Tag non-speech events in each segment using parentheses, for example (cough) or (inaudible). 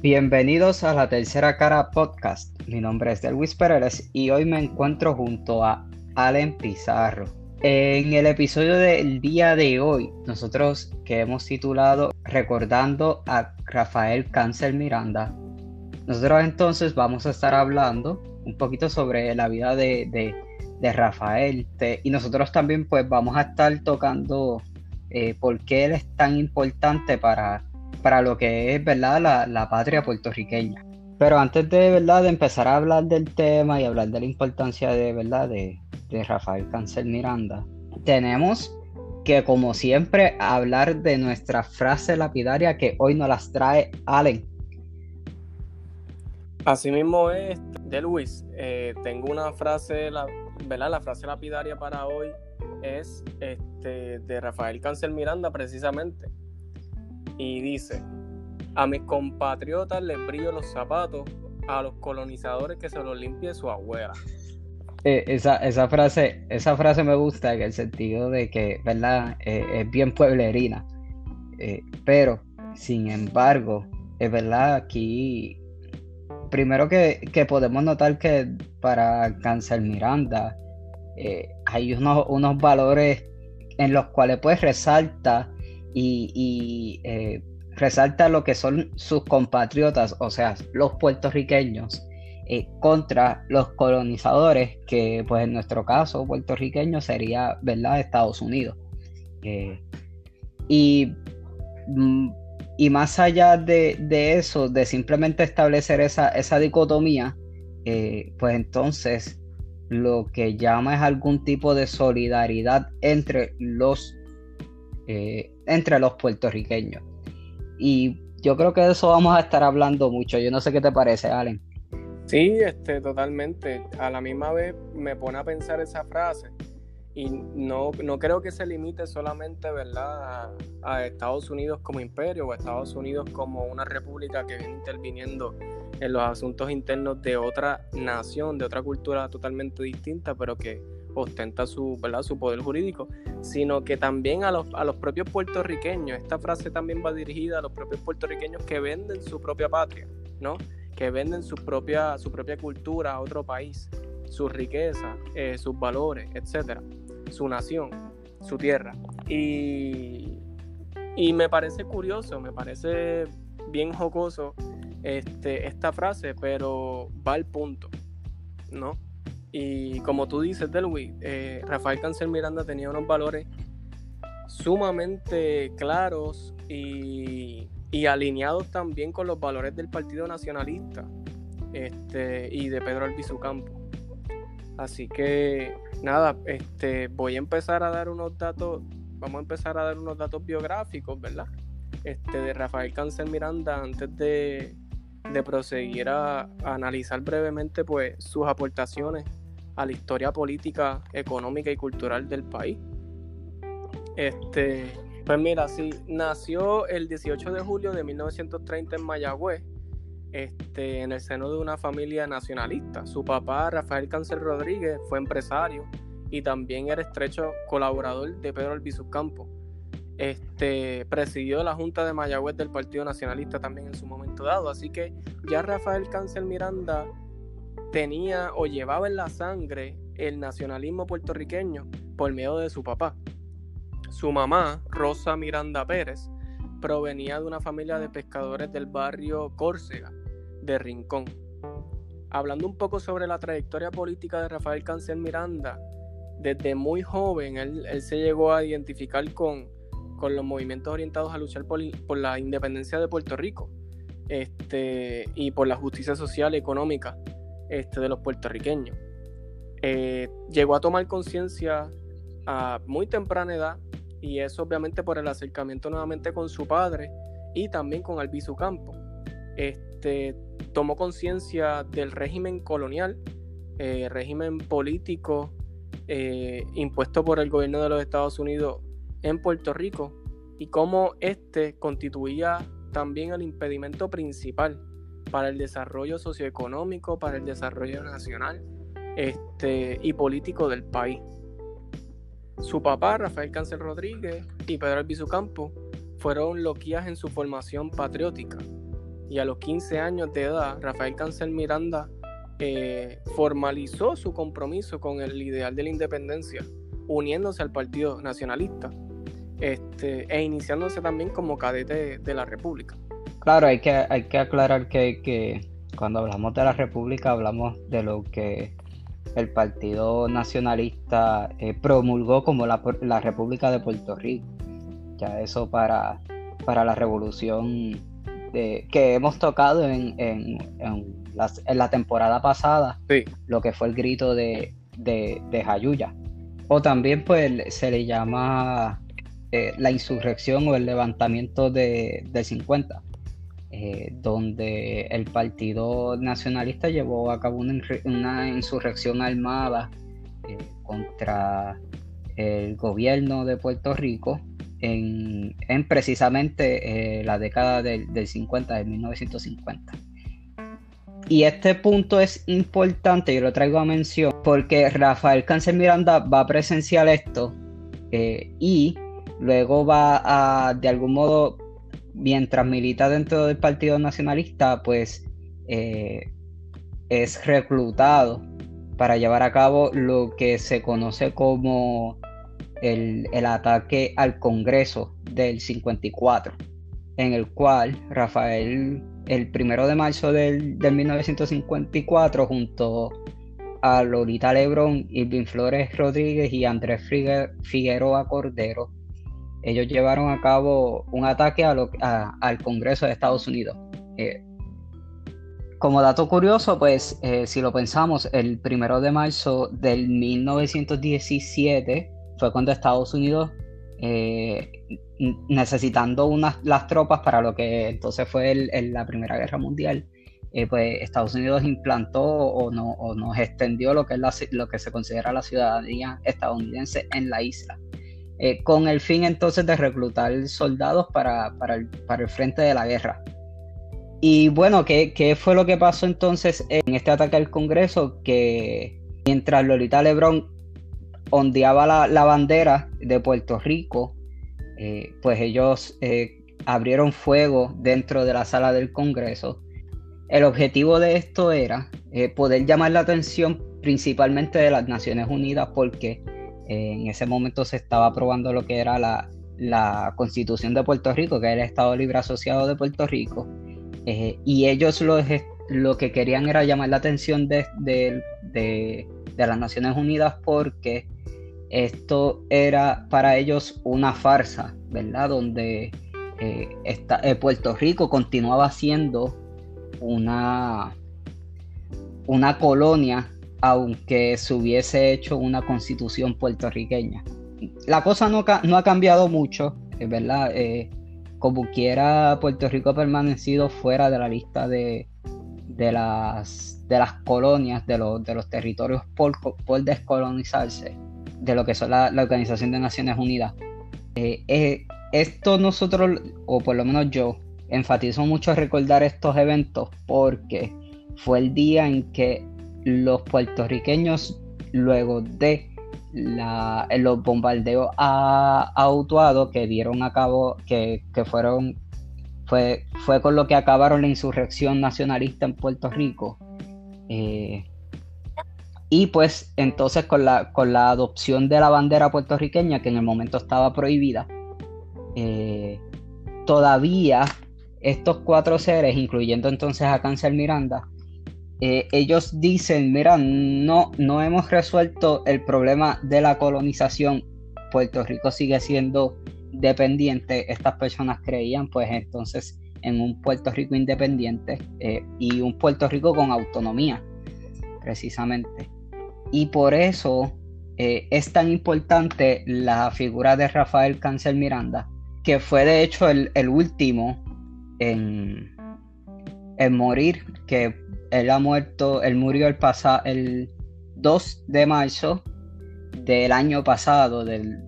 Bienvenidos a la Tercera Cara Podcast. Mi nombre es Delwis Pérez y hoy me encuentro junto a Allen Pizarro. En el episodio del día de hoy, nosotros que hemos titulado Recordando a Rafael Cáncer Miranda, nosotros entonces vamos a estar hablando un poquito sobre la vida de, Rafael y nosotros también pues vamos a estar tocando eh, por qué él es tan importante para para lo que es verdad la, patria puertorriqueña. Pero antes de verdad de empezar a hablar del tema y hablar de la importancia de verdad de, Rafael Cancel Miranda, tenemos que como siempre hablar de nuestra frase lapidaria que hoy nos las trae Allen. Así mismo es, de Luis. Eh, tengo una frase, la, ¿verdad? La frase lapidaria para hoy es este, de Rafael Cancel Miranda precisamente y dice, a mis compatriotas les brillo los zapatos, a los colonizadores que se los limpie su abuela. Eh, esa, esa, frase, esa frase me gusta en el sentido de que, ¿verdad? Eh, es bien pueblerina. Eh, pero, sin embargo, es verdad, aquí, primero que, podemos notar que para Cáncer Miranda hay unos, unos valores en los cuales pues resalta y, eh, resalta lo que son sus compatriotas, o sea, los puertorriqueños, eh, contra los colonizadores, que pues en nuestro caso puertorriqueño sería, ¿verdad?, Estados Unidos. Eh, y, mm, y, más allá de, eso, de simplemente establecer esa, esa dicotomía, pues entonces lo que llama es algún tipo de solidaridad entre los eh, entre los puertorriqueños. Y yo creo que de eso vamos a estar hablando mucho. Yo no sé qué te parece, Allen. Sí, este, totalmente. A la misma vez me pone a pensar esa frase y no, no creo que se limite solamente ¿verdad? A, Estados Unidos como imperio o Estados Unidos como una república que viene interviniendo en los asuntos internos de otra nación, de otra cultura totalmente distinta, pero que ostenta su, ¿verdad? su poder jurídico, sino que también a los, a los propios puertorriqueños. Esta frase también va dirigida a los propios puertorriqueños que venden su propia patria, ¿no? que venden su propia, su propia cultura a otro país, su riqueza, eh, sus valores, etcétera, su nación, su tierra. Y, y me parece curioso, me parece bien jocoso este, esta frase, pero va al punto, ¿no? Y como tú dices, Delwi, eh, Rafael Cancel Miranda tenía unos valores sumamente claros y, alineados también con los valores del Partido Nacionalista este, y de Pedro Albizu Campo. Así que nada, este, voy a empezar a dar unos datos, vamos a empezar a dar unos datos biográficos, ¿verdad? Este, de Rafael Cancel Miranda antes de, de proseguir a, a, analizar brevemente pues, sus aportaciones a la historia política, económica y cultural del país. Este, pues mira, sí, nació el 18 de julio de 1930 en Mayagüez, este, en el seno de una familia nacionalista. Su papá, Rafael Cáncer Rodríguez, fue empresario y también era estrecho colaborador de Pedro Albizu Campo. Este, presidió la Junta de Mayagüez del Partido Nacionalista también en su momento dado. Así que ya Rafael Cáncer Miranda tenía o llevaba en la sangre el nacionalismo puertorriqueño por medio de su papá. Su mamá, Rosa Miranda Pérez, provenía de una familia de pescadores del barrio Córcega, de Rincón. Hablando un poco sobre la trayectoria política de Rafael Cancel Miranda, desde muy joven él, se llegó a identificar con, con, los movimientos orientados a luchar por, la independencia de Puerto Rico este, y por la justicia social y económica este, de los puertorriqueños. Eh, llegó a tomar conciencia a muy temprana edad y eso obviamente por el acercamiento nuevamente con su padre y también con Albizu Campo. Este, tomó conciencia del régimen colonial, eh, régimen político eh, impuesto por el gobierno de los Estados Unidos en Puerto Rico y cómo este constituía también el impedimento principal para el desarrollo socioeconómico, para el desarrollo nacional este, y político del país. Su papá, Rafael Cáncer Rodríguez y Pedro Albizu Campo fueron loquías en su formación patriótica. y a los 15 años de edad, Rafael Cancel Miranda eh, formalizó su compromiso con el ideal de la independencia, uniéndose al Partido Nacionalista este, e iniciándose también como cadete de la República. Claro, hay que, hay que aclarar que, que cuando hablamos de la República hablamos de lo que el Partido Nacionalista eh, promulgó como la, la, República de Puerto Rico. Ya eso para, para la revolución que hemos tocado en, en, la temporada pasada, lo que fue el grito de, de, Jayuya. O también pues se le llama eh, la insurrección o el levantamiento de, del 50 eh, donde el Partido Nacionalista llevó a cabo una, insurrección armada eh, contra el gobierno de Puerto Rico en, precisamente eh, la década del, 50, de 1950. Y este punto es importante, yo lo traigo a mención, porque Rafael Cáncer Miranda va a presenciar esto y luego va a, de algún modo, mientras milita dentro del Partido Nacionalista, pues eh, es reclutado para llevar a cabo lo que se conoce como el, ataque al Congreso del 54, en el cual Rafael, el primero de marzo del, 1954, junto a Lolita Lebrón, Irving Flores Rodríguez y Andrés Figueroa Cordero, ellos llevaron a cabo un ataque al Congreso de Estados Unidos. Eh, como dato curioso, pues eh, si lo pensamos, el primero de marzo del 1917 fue cuando Estados Unidos, eh, necesitando unas, las tropas para lo que entonces fue la Primera Guerra Mundial, pues Estados Unidos implantó o, no, o nos extendió lo que, es lo que se considera la ciudadanía estadounidense en la isla. Eh, con el fin entonces de reclutar soldados para, el, frente de la guerra. Y bueno, ¿qué, fue lo que pasó entonces en este ataque al Congreso? Que mientras Lolita Lebrón ondeaba la, bandera de Puerto Rico, eh, pues ellos eh, abrieron fuego dentro de la sala del Congreso. El objetivo de esto era poder llamar la atención principalmente de las Naciones Unidas porque en ese momento se estaba aprobando lo que era la, constitución de Puerto Rico, que era el Estado Libre Asociado de Puerto Rico, eh, y ellos lo, lo, que querían era llamar la atención de, las Naciones Unidas porque esto era para ellos una farsa, ¿verdad? Donde eh, eh, Puerto Rico continuaba siendo una, una colonia aunque se hubiese hecho una constitución puertorriqueña. La cosa no, ha cambiado mucho, es verdad. Eh, como quiera, Puerto Rico ha permanecido fuera de la lista de, las, colonias, de los, de los territorios por, descolonizarse, de lo que son la, Organización de Naciones Unidas. Eh, eh, esto nosotros, o por lo menos yo, enfatizo mucho recordar estos eventos porque fue el día en que los puertorriqueños, luego de los bombardeos a, a que dieron a cabo, que, fueron, fue, fue con lo que acabaron la insurrección nacionalista en Puerto Rico. Eh, y pues entonces con la, con la adopción de la bandera puertorriqueña, que en el momento estaba prohibida, eh, todavía estos cuatro seres, incluyendo entonces a Cáncer Miranda, eh, ellos dicen, mira, no, no hemos resuelto el problema de la colonización, Puerto Rico sigue siendo dependiente, estas personas creían pues entonces en un Puerto Rico independiente eh, y un Puerto Rico con autonomía, precisamente. Y por eso eh, es tan importante la figura de Rafael Cáncer Miranda, que fue de hecho el, último en, en morir, que él ha muerto, él murió el, el 2 de marzo del año pasado, del,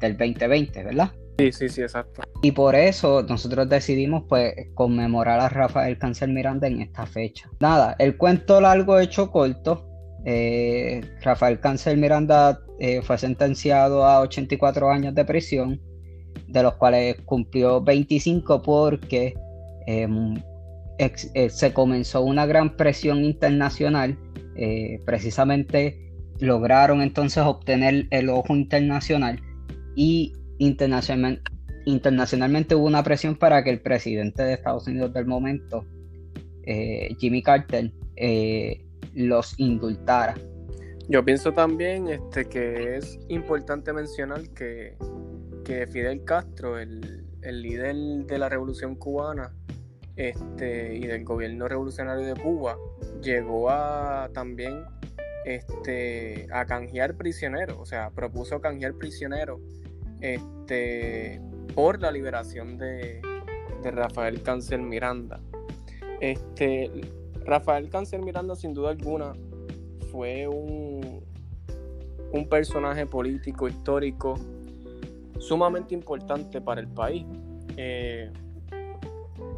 2020, ¿verdad? Sí, sí, sí, exacto. Y por eso nosotros decidimos pues conmemorar a Rafael Cáncer Miranda en esta fecha. Nada, el cuento largo hecho corto. Eh, Rafael Cáncer Miranda eh, fue sentenciado a 84 años de prisión, de los cuales cumplió 25 porque eh, se comenzó una gran presión internacional, precisamente lograron entonces obtener el ojo internacional y internacionalmente hubo una presión para que el presidente de Estados Unidos del momento, eh, Jimmy Carter, eh, los indultara. Yo pienso también este, que es importante mencionar que, Fidel Castro, el, líder de la revolución cubana este, y del gobierno revolucionario de Cuba, llegó a también este, a canjear prisioneros, o sea, propuso canjear prisioneros este, por la liberación de, Rafael Cáncer Miranda. Este, Rafael Cáncer Miranda, sin duda alguna, fue un, un personaje político, histórico, sumamente importante para el país. Eh,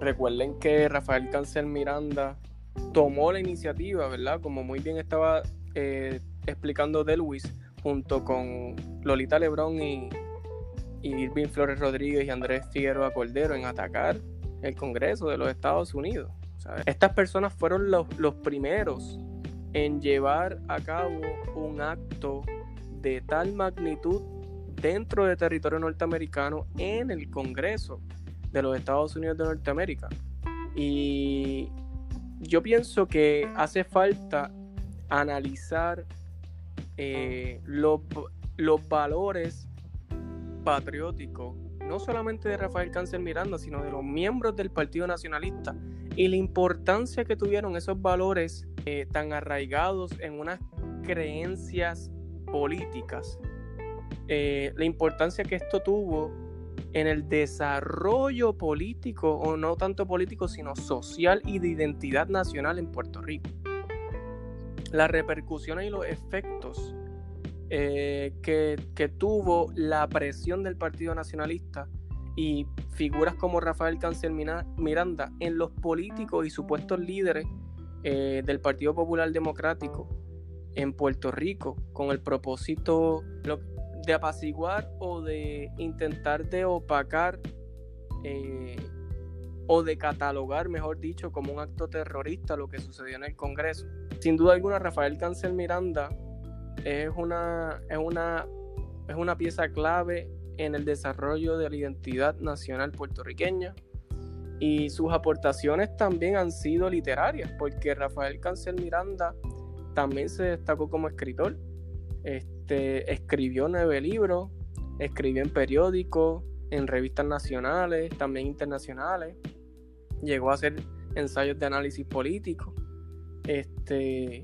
recuerden que Rafael Cáncer Miranda tomó la iniciativa, ¿verdad? Como muy bien estaba eh, explicando Delwis, junto con Lolita Lebrón y, Irving Flores Rodríguez y Andrés Figueroa Cordero en atacar el Congreso de los Estados Unidos. Estas personas fueron los, los primeros en llevar a cabo un acto de tal magnitud dentro del territorio norteamericano en el Congreso de los Estados Unidos de Norteamérica. Y yo pienso que hace falta analizar eh, los, los valores patriótico, no solamente de Rafael Cáncer Miranda, sino de los miembros del Partido Nacionalista y la importancia que tuvieron esos valores eh, tan arraigados en unas creencias políticas, eh, la importancia que esto tuvo en el desarrollo político, o no tanto político, sino social y de identidad nacional en Puerto Rico. Las repercusiones y los efectos eh, que, tuvo la presión del Partido Nacionalista y figuras como Rafael Cancel Miranda en los políticos y supuestos líderes eh, del Partido Popular Democrático en Puerto Rico con el propósito de apaciguar o de intentar de opacar eh, o de catalogar, mejor dicho, como un acto terrorista lo que sucedió en el Congreso. Sin duda alguna, Rafael Cancel Miranda es una, es una, es una pieza clave en el desarrollo de la identidad nacional puertorriqueña y sus aportaciones también han sido literarias, porque Rafael Cancel Miranda también se destacó como escritor. Este, escribió nueve libros, escribió en periódicos, en revistas nacionales, también internacionales. Llegó a hacer ensayos de análisis político. Este,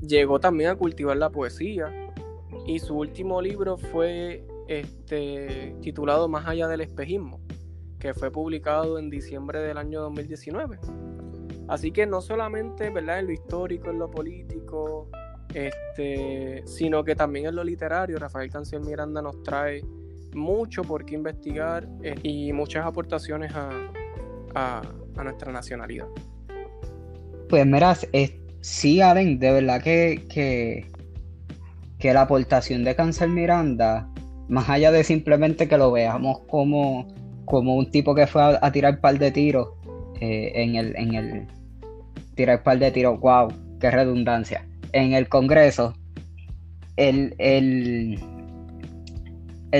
llegó también a cultivar la poesía y su último libro fue este, titulado Más allá del espejismo, que fue publicado en diciembre del año 2019. Así que no solamente ¿verdad? en lo histórico, en lo político, este, sino que también en lo literario, Rafael Cancel Miranda nos trae mucho por qué investigar eh, y muchas aportaciones a, a, nuestra nacionalidad. Pues este sí, Allen, de verdad que, que, la aportación de Cancel Miranda, más allá de simplemente que lo veamos como, como un tipo que fue a, tirar par de tiros eh, en, el, en el tirar par de tiros, wow, qué redundancia. En el Congreso, el, el,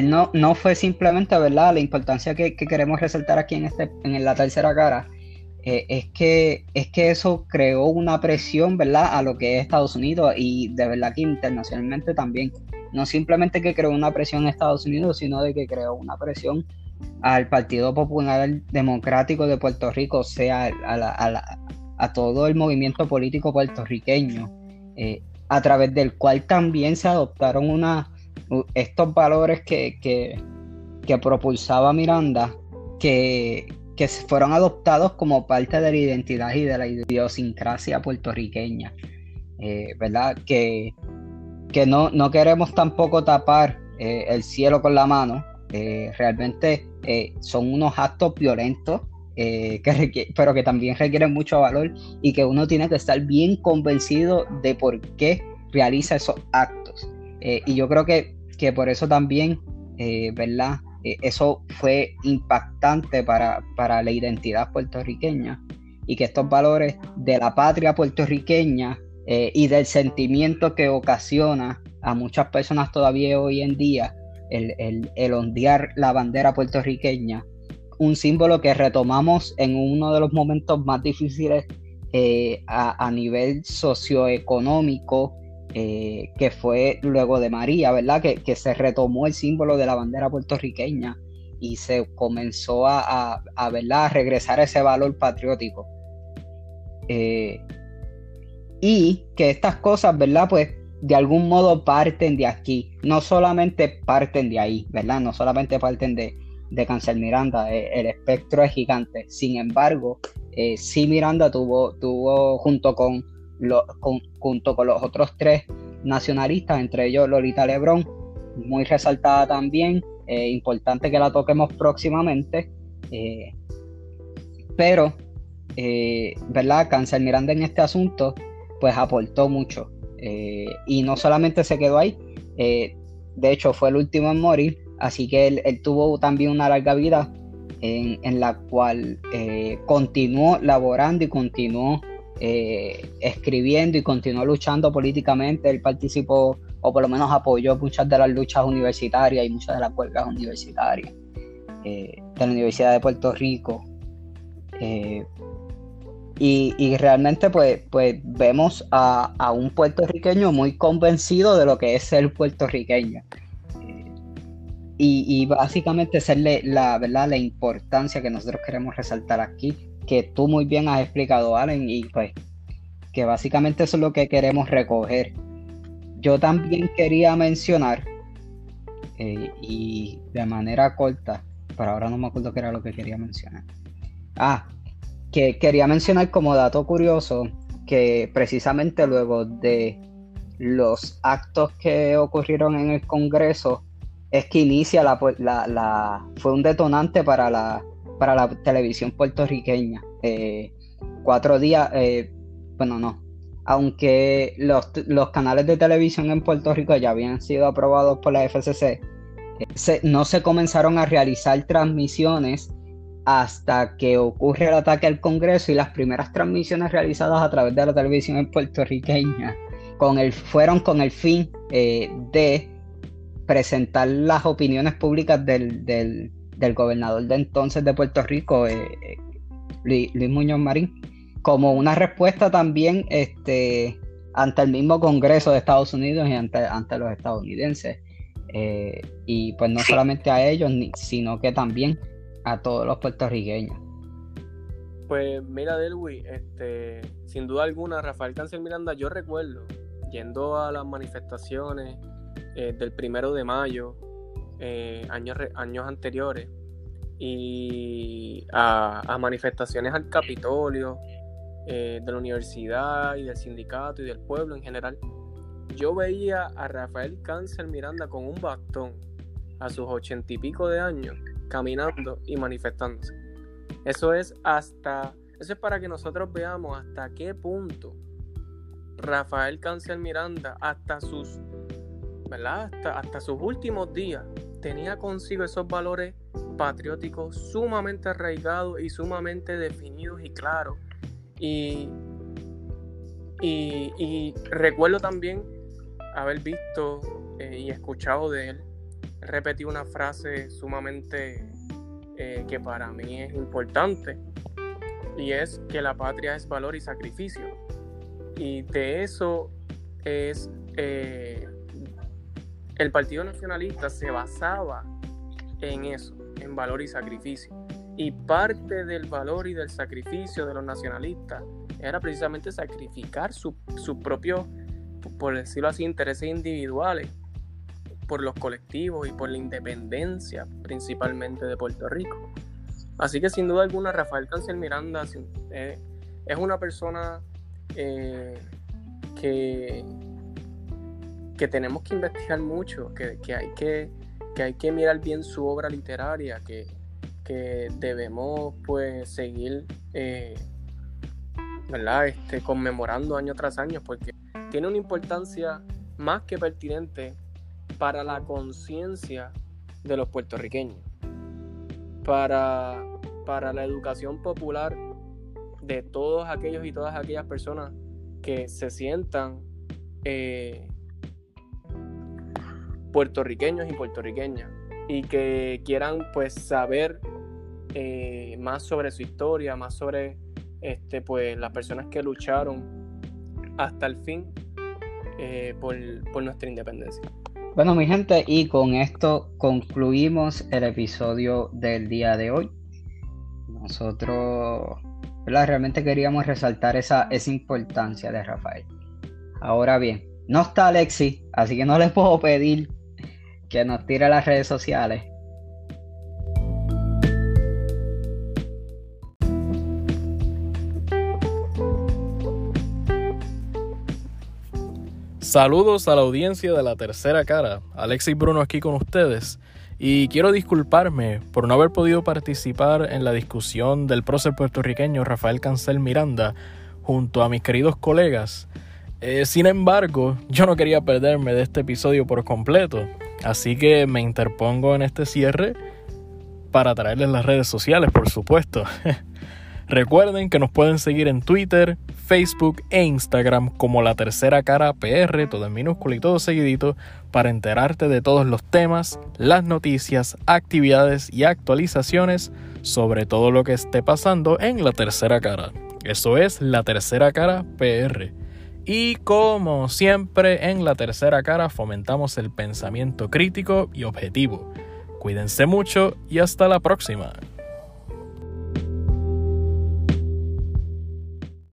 no, no fue simplemente, ¿verdad? La importancia que, que, queremos resaltar aquí en, este, en la tercera cara eh, es, que, es que eso creó una presión, ¿verdad?, a lo que es Estados Unidos y de verdad que internacionalmente también. No simplemente que creó una presión en Estados Unidos, sino de que creó una presión al Partido Popular Democrático de Puerto Rico, o sea, a, todo el movimiento político puertorriqueño, eh, a través del cual también se adoptaron estos valores que, que, que propulsaba Miranda, que, que fueron adoptados como parte de la identidad y de la idiosincrasia puertorriqueña, eh, ¿verdad? Que, que no, no, queremos tampoco tapar eh, el cielo con la mano, realmente son unos actos violentos, que pero que también requieren mucho valor y que uno tiene que estar bien convencido de por qué realiza esos actos. y yo creo que, que por eso también, ¿verdad? Eh, eso fue impactante para, la identidad puertorriqueña, y que estos valores de la patria puertorriqueña eh, y del sentimiento que ocasiona a muchas personas todavía hoy en día el, el, ondear la bandera puertorriqueña, un símbolo que retomamos en uno de los momentos más difíciles eh, a, nivel socioeconómico, eh, que fue luego de María, ¿verdad? Que, que, se retomó el símbolo de la bandera puertorriqueña y se comenzó a, a, ¿verdad? a regresar ese valor patriótico. Eh, y que estas cosas, ¿verdad? Pues de algún modo parten de aquí, no solamente parten de ahí, ¿verdad? No solamente parten de, de Cancel Miranda, eh, el espectro es gigante. Sin embargo, eh, sí Miranda tuvo, tuvo junto con, junto con los otros tres nacionalistas, entre ellos Lolita Lebrón, muy resaltada también, eh, importante que la toquemos próximamente, pero, ¿verdad? Cancel Miranda en este asunto, pues aportó mucho. y no solamente se quedó ahí, de hecho fue el último en morir, Así que él, tuvo también una larga vida en, la cual eh, continuó laborando y continuó eh, escribiendo y continuó luchando políticamente. Él participó o por lo menos apoyó muchas de las luchas universitarias y muchas de las huelgas universitarias eh, de la Universidad de Puerto Rico. Y, realmente pues, pues vemos a, a, un puertorriqueño muy convencido de lo que es ser puertorriqueño. Y, básicamente hacerle la, ¿verdad? la importancia que nosotros queremos resaltar aquí, que tú muy bien has explicado, Allen, y pues que básicamente eso es lo que queremos recoger. Yo también quería mencionar, eh, y de manera corta, pero ahora no me acuerdo qué era lo que quería mencionar. Ah, que quería mencionar como dato curioso que precisamente luego de los actos que ocurrieron en el Congreso es que inicia la, la, fue un detonante para la, para la televisión puertorriqueña. Eh, cuatro días, eh, bueno, no, aunque los, canales de televisión en Puerto Rico ya habían sido aprobados por la FCC, eh, no se comenzaron a realizar transmisiones hasta que ocurre el ataque al Congreso y las primeras transmisiones realizadas a través de la televisión puertorriqueña con el, fueron con el fin de presentar las opiniones públicas del, gobernador de entonces de Puerto Rico, eh, eh, Luis, Muñoz Marín, como una respuesta también este, ante el mismo Congreso de Estados Unidos y ante, ante los estadounidenses. Eh, y pues no solamente a ellos, sino que también a todos los puertorriqueños. Pues mira, Delwi, este, sin duda alguna, Rafael Cáncer Miranda, yo recuerdo yendo a las manifestaciones eh, del primero de mayo, eh, años, años anteriores, y a, manifestaciones al Capitolio, eh, de la universidad y del sindicato y del pueblo en general. Yo veía a Rafael Cáncer Miranda con un bastón a sus ochenta y pico de años, caminando y manifestándose. Eso es hasta, eso es para que nosotros veamos hasta qué punto Rafael Cáncer Miranda, hasta sus hasta, sus últimos días tenía consigo esos valores patrióticos sumamente arraigados y sumamente definidos y claros. Y, y, recuerdo también haber visto eh, y escuchado de él repetir una frase sumamente eh, que para mí es importante y es que la patria es valor y sacrificio. Y de eso es eh, el Partido Nacionalista se basaba en eso, en valor y sacrificio. Y parte del valor y del sacrificio de los nacionalistas era precisamente sacrificar su, propio, por decirlo así, intereses individuales por los colectivos y por la independencia principalmente de Puerto Rico. Así que sin duda alguna Rafael Cancel Miranda eh, es una persona eh, que que tenemos que investigar mucho, que, hay, que, hay que mirar bien su obra literaria, que, debemos pues seguir eh, Este, conmemorando año tras año, porque tiene una importancia más que pertinente para la conciencia de los puertorriqueños, para, para la educación popular de todos aquellos y todas aquellas personas que se sientan eh, puertorriqueños y puertorriqueñas y que quieran pues saber eh, más sobre su historia, más sobre este, pues, las personas que lucharon hasta el fin eh, por, por nuestra independencia. Bueno, mi gente, y con esto concluimos el episodio del día de hoy. Nosotros realmente queríamos resaltar esa, esa importancia de Rafael. Ahora bien, no está Alexi, así que no le puedo pedir que nos tire las redes sociales. Saludos a la audiencia de la tercera cara. Alexis Bruno aquí con ustedes. Y quiero disculparme por no haber podido participar en la discusión del prócer puertorriqueño Rafael Cancel Miranda junto a mis queridos colegas. Eh, sin embargo, yo no quería perderme de este episodio por completo, así que me interpongo en este cierre para traerles las redes sociales, por supuesto. (laughs) Recuerden que nos pueden seguir en Twitter, Facebook e Instagram como La Tercera Cara PR, todo en minúsculo y todo seguidito, para enterarte de todos los temas, las noticias, actividades y actualizaciones sobre todo lo que esté pasando en La Tercera Cara. Eso es La Tercera Cara PR. Y como siempre en La Tercera Cara fomentamos el pensamiento crítico y objetivo. Cuídense mucho y hasta la próxima.